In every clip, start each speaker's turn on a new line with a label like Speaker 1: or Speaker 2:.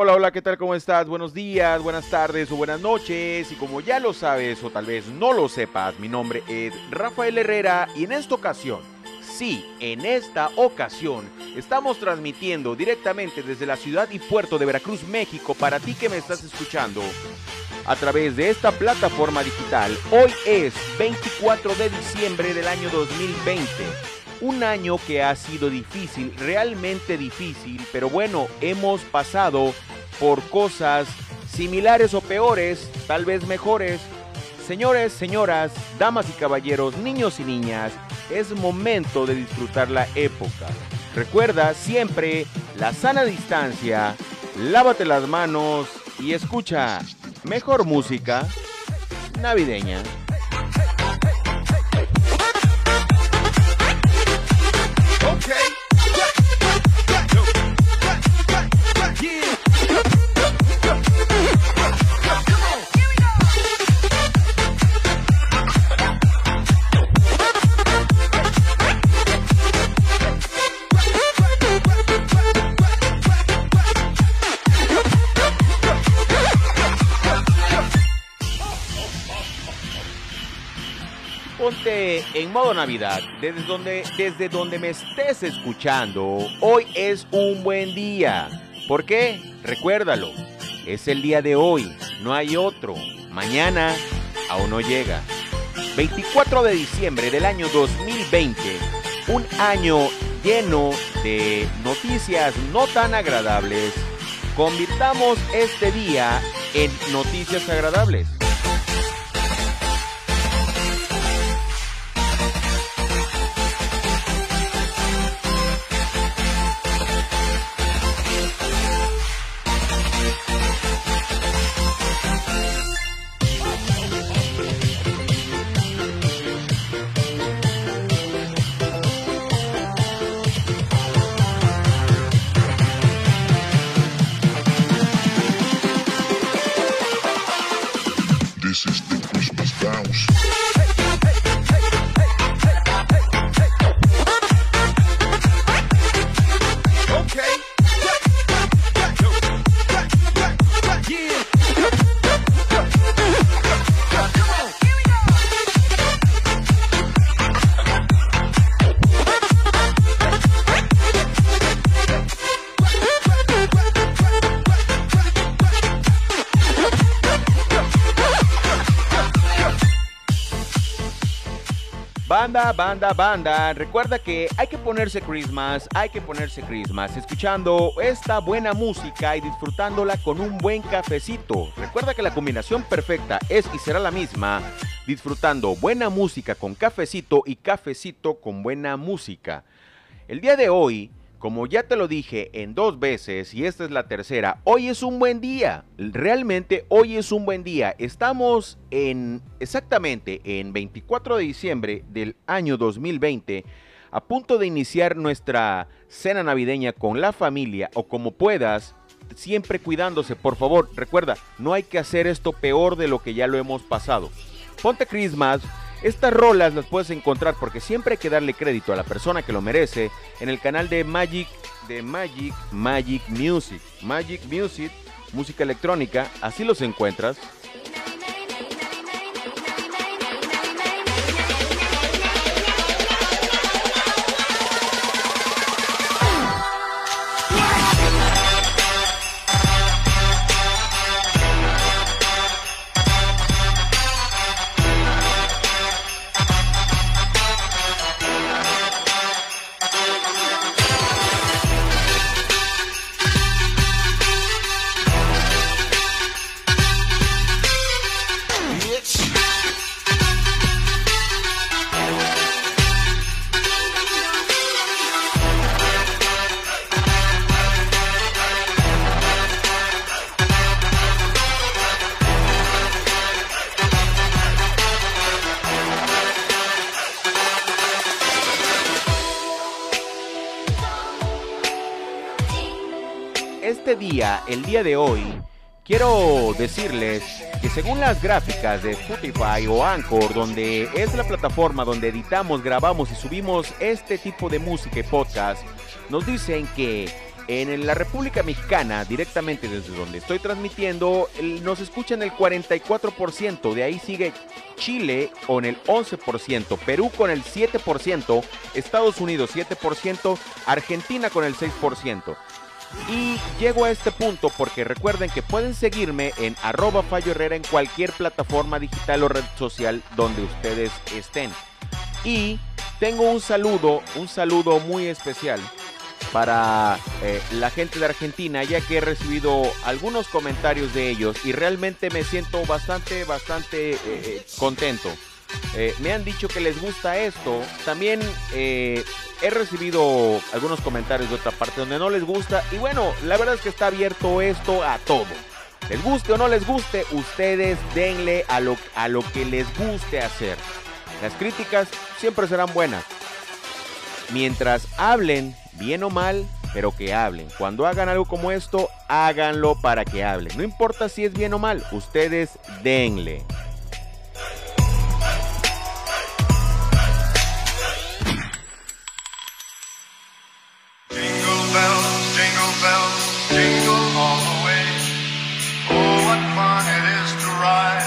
Speaker 1: Hola, hola, ¿qué tal? ¿Cómo estás? Buenos días, buenas tardes o buenas noches. Y como ya lo sabes o tal vez no lo sepas, mi nombre es Rafael Herrera y en esta ocasión, sí, en esta ocasión, estamos transmitiendo directamente desde la ciudad y puerto de Veracruz, México, para ti que me estás escuchando a través de esta plataforma digital. Hoy es 24 de diciembre del año 2020. Un año que ha sido difícil, realmente difícil, pero bueno, hemos pasado por cosas similares o peores, tal vez mejores. Señores, señoras, damas y caballeros, niños y niñas, es momento de disfrutar la época. Recuerda siempre la sana distancia, lávate las manos y escucha mejor música navideña. En modo Navidad, desde donde, desde donde me estés escuchando, hoy es un buen día. ¿Por qué? Recuérdalo, es el día de hoy, no hay otro. Mañana aún no llega. 24 de diciembre del año 2020, un año lleno de noticias no tan agradables. Convirtamos este día en noticias agradables. Banda, banda, banda, recuerda que hay que ponerse Christmas, hay que ponerse Christmas, escuchando esta buena música y disfrutándola con un buen cafecito. Recuerda que la combinación perfecta es y será la misma, disfrutando buena música con cafecito y cafecito con buena música. El día de hoy, como ya te lo dije en dos veces y esta es la tercera, hoy es un buen día. Realmente hoy es un buen día. Estamos en exactamente en 24 de diciembre del año 2020 a punto de iniciar nuestra cena navideña con la familia o como puedas, siempre cuidándose, por favor. Recuerda, no hay que hacer esto peor de lo que ya lo hemos pasado. Ponte Christmas, estas rolas las puedes encontrar porque siempre hay que darle crédito a la persona que lo merece en el canal de Magic de Magic Magic Music. Magic Music, música electrónica, así los encuentras. El día de hoy, quiero decirles que según las gráficas de Spotify o Anchor, donde es la plataforma donde editamos, grabamos y subimos este tipo de música y podcast, nos dicen que En la República Mexicana, directamente desde donde estoy transmitiendo, nos escuchan el 44%, de ahí sigue Chile con el 11%, Perú con el 7%, Estados Unidos 7%, Argentina con el 6%. Y llego a este punto porque recuerden que pueden seguirme en arroba Fallo Herrera en cualquier plataforma digital o red social donde ustedes estén. Y tengo un saludo, un saludo muy especial para eh, la gente de Argentina, ya que he recibido algunos comentarios de ellos y realmente me siento bastante, bastante eh, eh, me han dicho que les gusta esto. También he recibido algunos comentarios de otra parte donde no les gusta. Y bueno, la verdad es que está abierto esto a todo. Les guste o no les guste, ustedes denle a lo, a lo que les guste hacer. Las críticas siempre serán buenas. Mientras hablen bien o mal, pero que hablen. Cuando hagan algo como esto, háganlo para que hablen. No importa si es bien o mal, ustedes denle. right.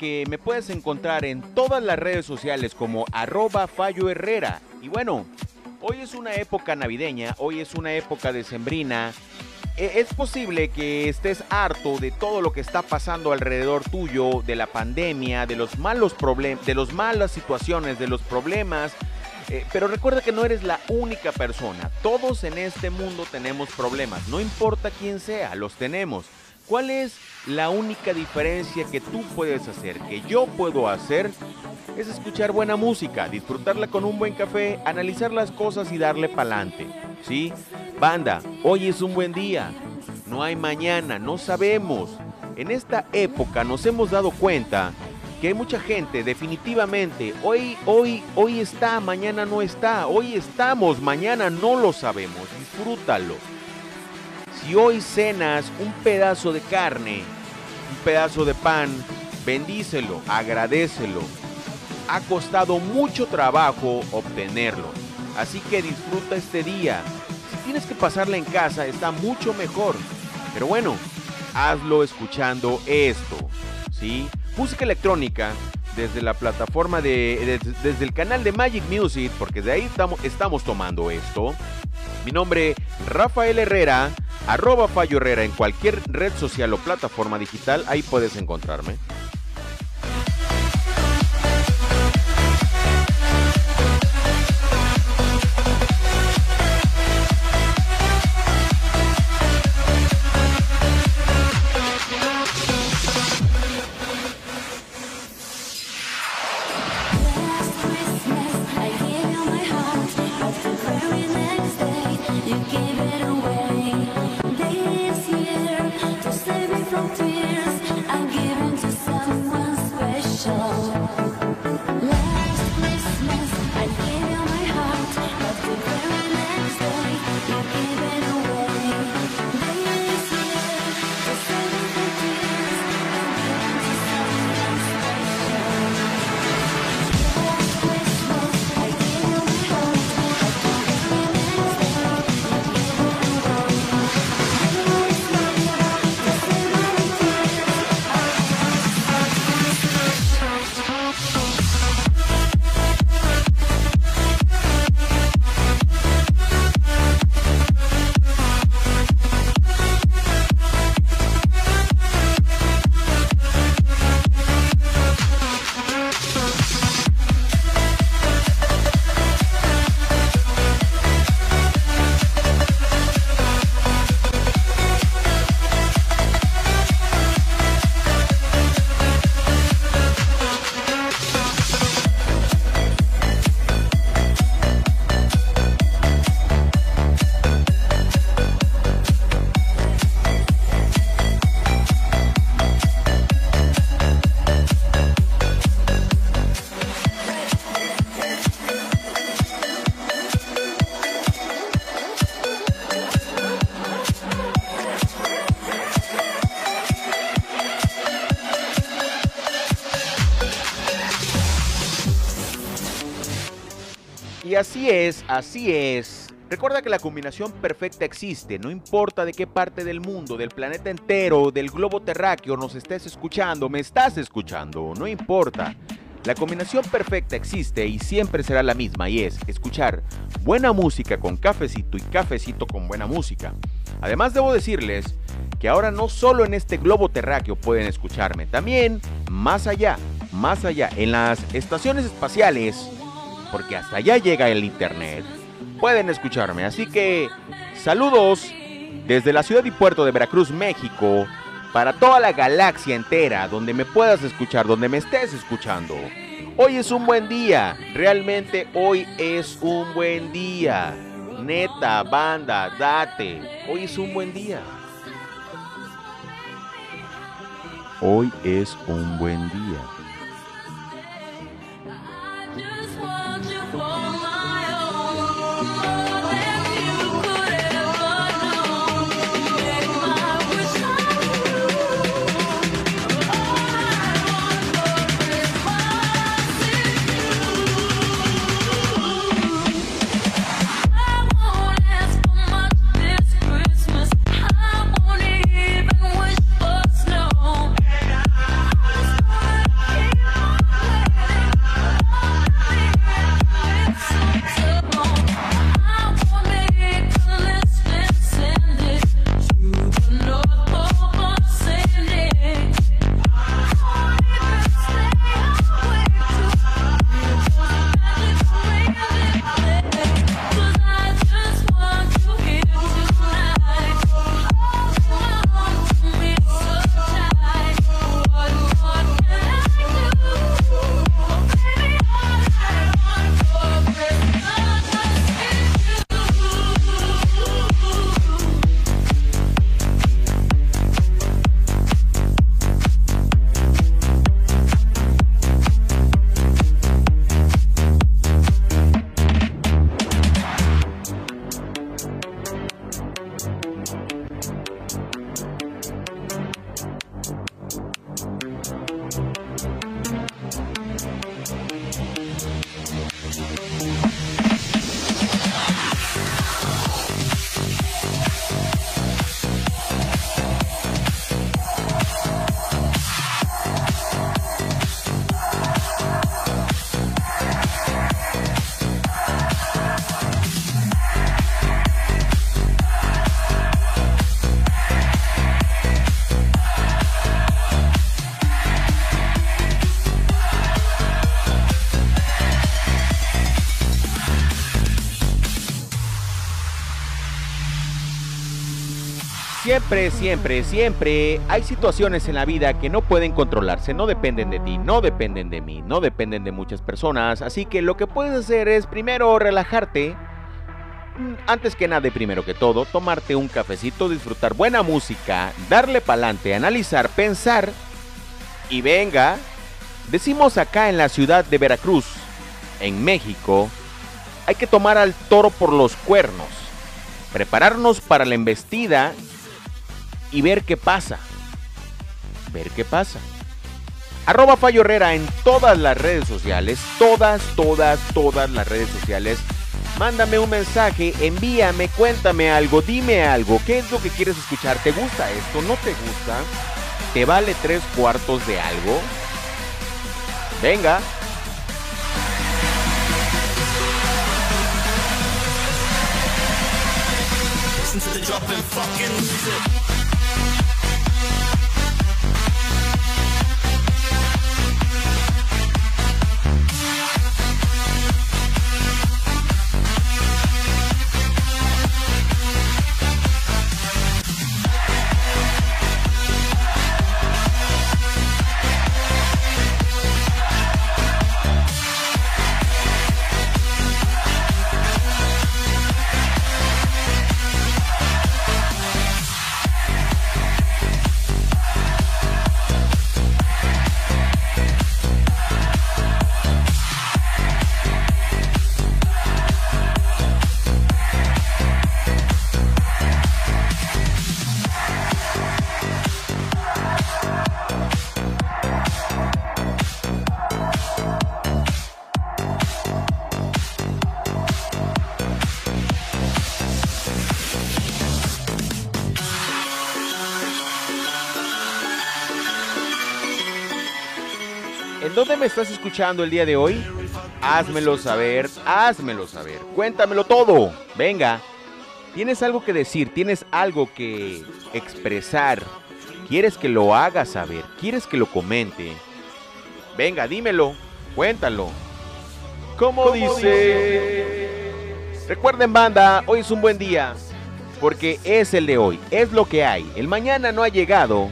Speaker 1: Que me puedes encontrar en todas las redes sociales como arroba Fallo Herrera. Y bueno, hoy es una época navideña, hoy es una época decembrina. E, es posible que estés harto de todo lo que está pasando alrededor tuyo, de la pandemia, de los malos problemas, de las malas situaciones, de los problemas. Eh, pero recuerda que no eres la única persona. Todos en este mundo tenemos problemas. No importa quién sea, los tenemos. ¿Cuál es la única diferencia que tú puedes hacer, que yo puedo hacer? Es escuchar buena música, disfrutarla con un buen café, analizar las cosas y darle pa'lante. ¿Sí? Banda, hoy es un buen día. No hay mañana, no sabemos. En esta época nos hemos dado cuenta que hay mucha gente definitivamente hoy hoy hoy está, mañana no está, hoy estamos, mañana no lo sabemos. Disfrútalo. Si hoy cenas un pedazo de carne, un pedazo de pan, bendícelo, agradecelo. Ha costado mucho trabajo obtenerlo. Así que disfruta este día. Si tienes que pasarla en casa, está mucho mejor. Pero bueno, hazlo escuchando esto. ¿Sí? Música electrónica desde la plataforma de, desde el canal de Magic Music, porque de ahí estamos, estamos tomando esto. Mi nombre, Rafael Herrera arroba Fallo Herrera en cualquier red social o plataforma digital, ahí puedes encontrarme. Así es. Recuerda que la combinación perfecta existe, no importa de qué parte del mundo, del planeta entero, del globo terráqueo nos estés escuchando, me estás escuchando, no importa. La combinación perfecta existe y siempre será la misma y es escuchar buena música con cafecito y cafecito con buena música. Además debo decirles que ahora no solo en este globo terráqueo pueden escucharme, también más allá, más allá, en las estaciones espaciales, porque hasta allá llega el internet, pueden escucharme. Así que saludos desde la ciudad y puerto de Veracruz, México para toda la galaxia entera, donde me puedas escuchar, donde me estés escuchando. Hoy es un buen día, realmente hoy es un buen día. Neta, banda, date, hoy es un buen día. Hoy es un buen día. Siempre, siempre, siempre hay situaciones en la vida que no pueden controlarse, no dependen de ti, no dependen de mí, no dependen de muchas personas, así que lo que puedes hacer es primero relajarte, mm, antes que nada y primero que todo, tomarte un cafecito, disfrutar buena música, darle pa'lante, analizar, pensar. Y venga, decimos acá en la ciudad de Veracruz, en México, hay que tomar al toro por los cuernos, prepararnos para la embestida y ver qué pasa. Ver qué pasa. Arroba Fallo Herrera en todas las redes sociales. Todas, todas, todas las redes sociales. Mándame un mensaje, envíame, cuéntame algo, dime algo. ¿Qué es lo que quieres escuchar? ¿Te gusta esto? ¿No te gusta? ¿Te vale tres cuartos de algo? Venga. you me estás escuchando el día de hoy? Házmelo saber, házmelo saber. Cuéntamelo todo. Venga. ¿Tienes algo que decir? ¿Tienes algo que expresar? ¿Quieres que lo haga saber? ¿Quieres que lo comente? Venga, dímelo. Cuéntalo. ¿Cómo, dice? Recuerden banda, hoy es un buen día. Porque es el de hoy, es lo que hay. El mañana no ha llegado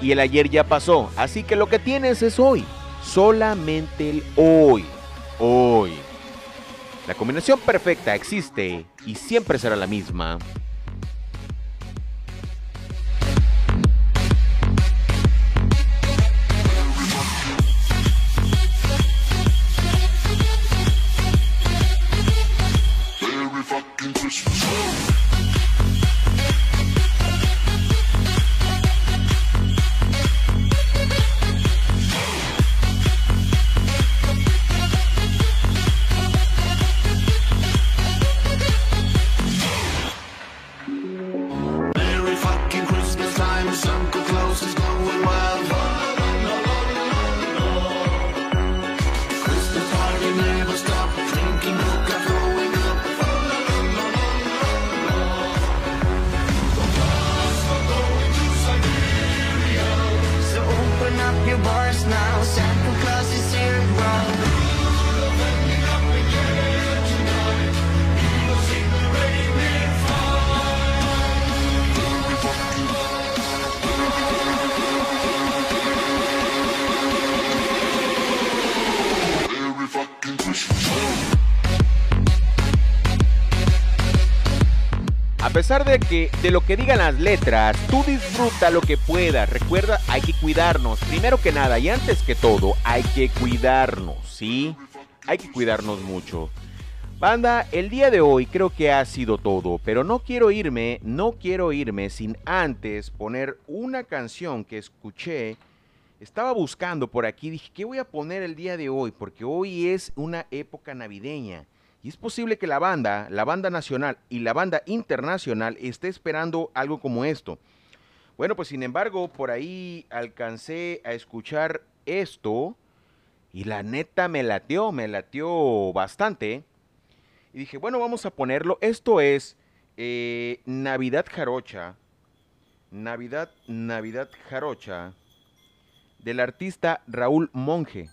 Speaker 1: y el ayer ya pasó. Así que lo que tienes es hoy. Solamente el hoy. Hoy. La combinación perfecta existe y siempre será la misma. A pesar de que de lo que digan las letras, tú disfruta lo que puedas. Recuerda, hay que cuidarnos. Primero que nada y antes que todo, hay que cuidarnos, ¿sí? Hay que cuidarnos mucho. Banda, el día de hoy creo que ha sido todo, pero no quiero irme, no quiero irme sin antes poner una canción que escuché. Estaba buscando por aquí, dije, ¿qué voy a poner el día de hoy? Porque hoy es una época navideña. Y es posible que la banda, la banda nacional y la banda internacional esté esperando algo como esto. Bueno, pues sin embargo, por ahí alcancé a escuchar esto y la neta me latió, me latió bastante. Y dije, bueno, vamos a ponerlo. Esto es eh, Navidad Jarocha. Navidad, Navidad Jarocha. Del artista Raúl Monge.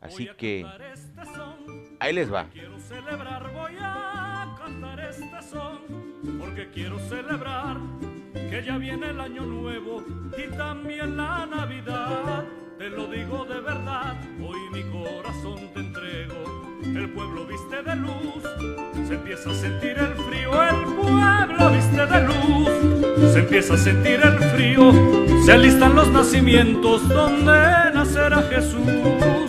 Speaker 1: Así que ahí les va.
Speaker 2: Quiero celebrar, voy a cantar este son, porque quiero celebrar que ya viene el año nuevo y también la Navidad. Te lo digo de verdad, hoy mi corazón te entrego. El pueblo viste de luz, se empieza a sentir el frío. El pueblo viste de luz, se empieza a sentir el frío. Se alistan los nacimientos donde nacerá Jesús.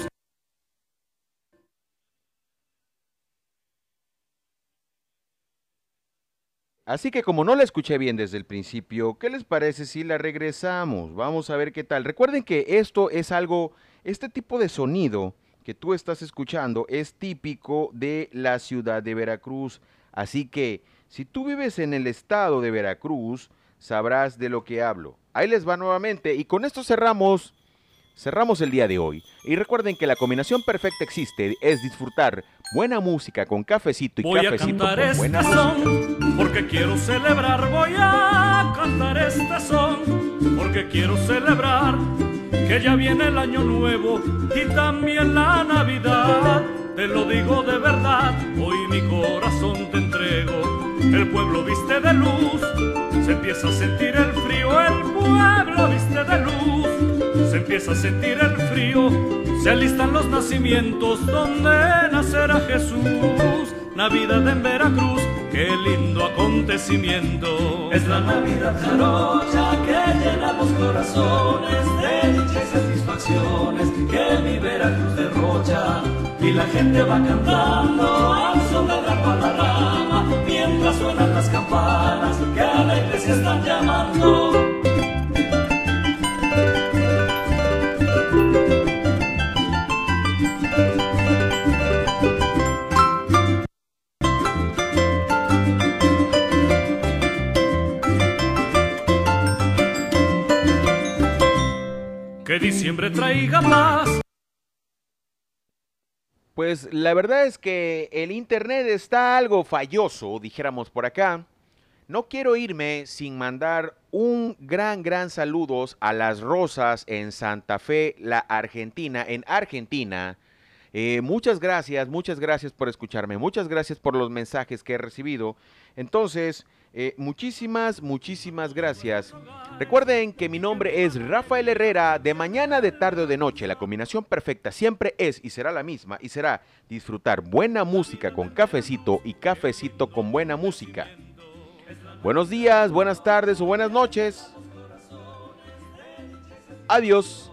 Speaker 1: Así que como no la escuché bien desde el principio, ¿qué les parece si la regresamos? Vamos a ver qué tal. Recuerden que esto es algo, este tipo de sonido que tú estás escuchando es típico de la ciudad de Veracruz. Así que si tú vives en el estado de Veracruz, sabrás de lo que hablo. Ahí les va nuevamente y con esto cerramos Cerramos el día de hoy y recuerden que la combinación perfecta existe, es disfrutar buena música con cafecito y
Speaker 2: Voy a
Speaker 1: cafecito
Speaker 2: cantar
Speaker 1: con
Speaker 2: este
Speaker 1: buena música.
Speaker 2: son porque quiero celebrar. Voy a cantar este son porque quiero celebrar que ya viene el año nuevo y también la Navidad. Te lo digo de verdad, hoy mi corazón te entrego. El pueblo viste de luz, se empieza a sentir el frío. El pueblo viste de luz, se empieza a sentir el frío. Se alistan los nacimientos donde nacerá Jesús. Navidad en Veracruz, qué lindo acontecimiento. Es la Navidad jarocha que llena los corazones de dicha y satisfacciones que mi Veracruz derrocha. Y la gente va cantando al son de la palarrama mientras suenan las campanas que a la iglesia están llamando. Siempre traiga paz.
Speaker 1: Pues la verdad es que el internet está algo falloso, dijéramos por acá. No quiero irme sin mandar un gran, gran saludos a las Rosas en Santa Fe, la Argentina, en Argentina. Eh, muchas gracias, muchas gracias por escucharme, muchas gracias por los mensajes que he recibido. Entonces, eh, muchísimas, muchísimas gracias. Recuerden que mi nombre es Rafael Herrera, de mañana, de tarde o de noche. La combinación perfecta siempre es y será la misma y será disfrutar buena música con cafecito y cafecito con buena música. Buenos días, buenas tardes o buenas noches. Adiós.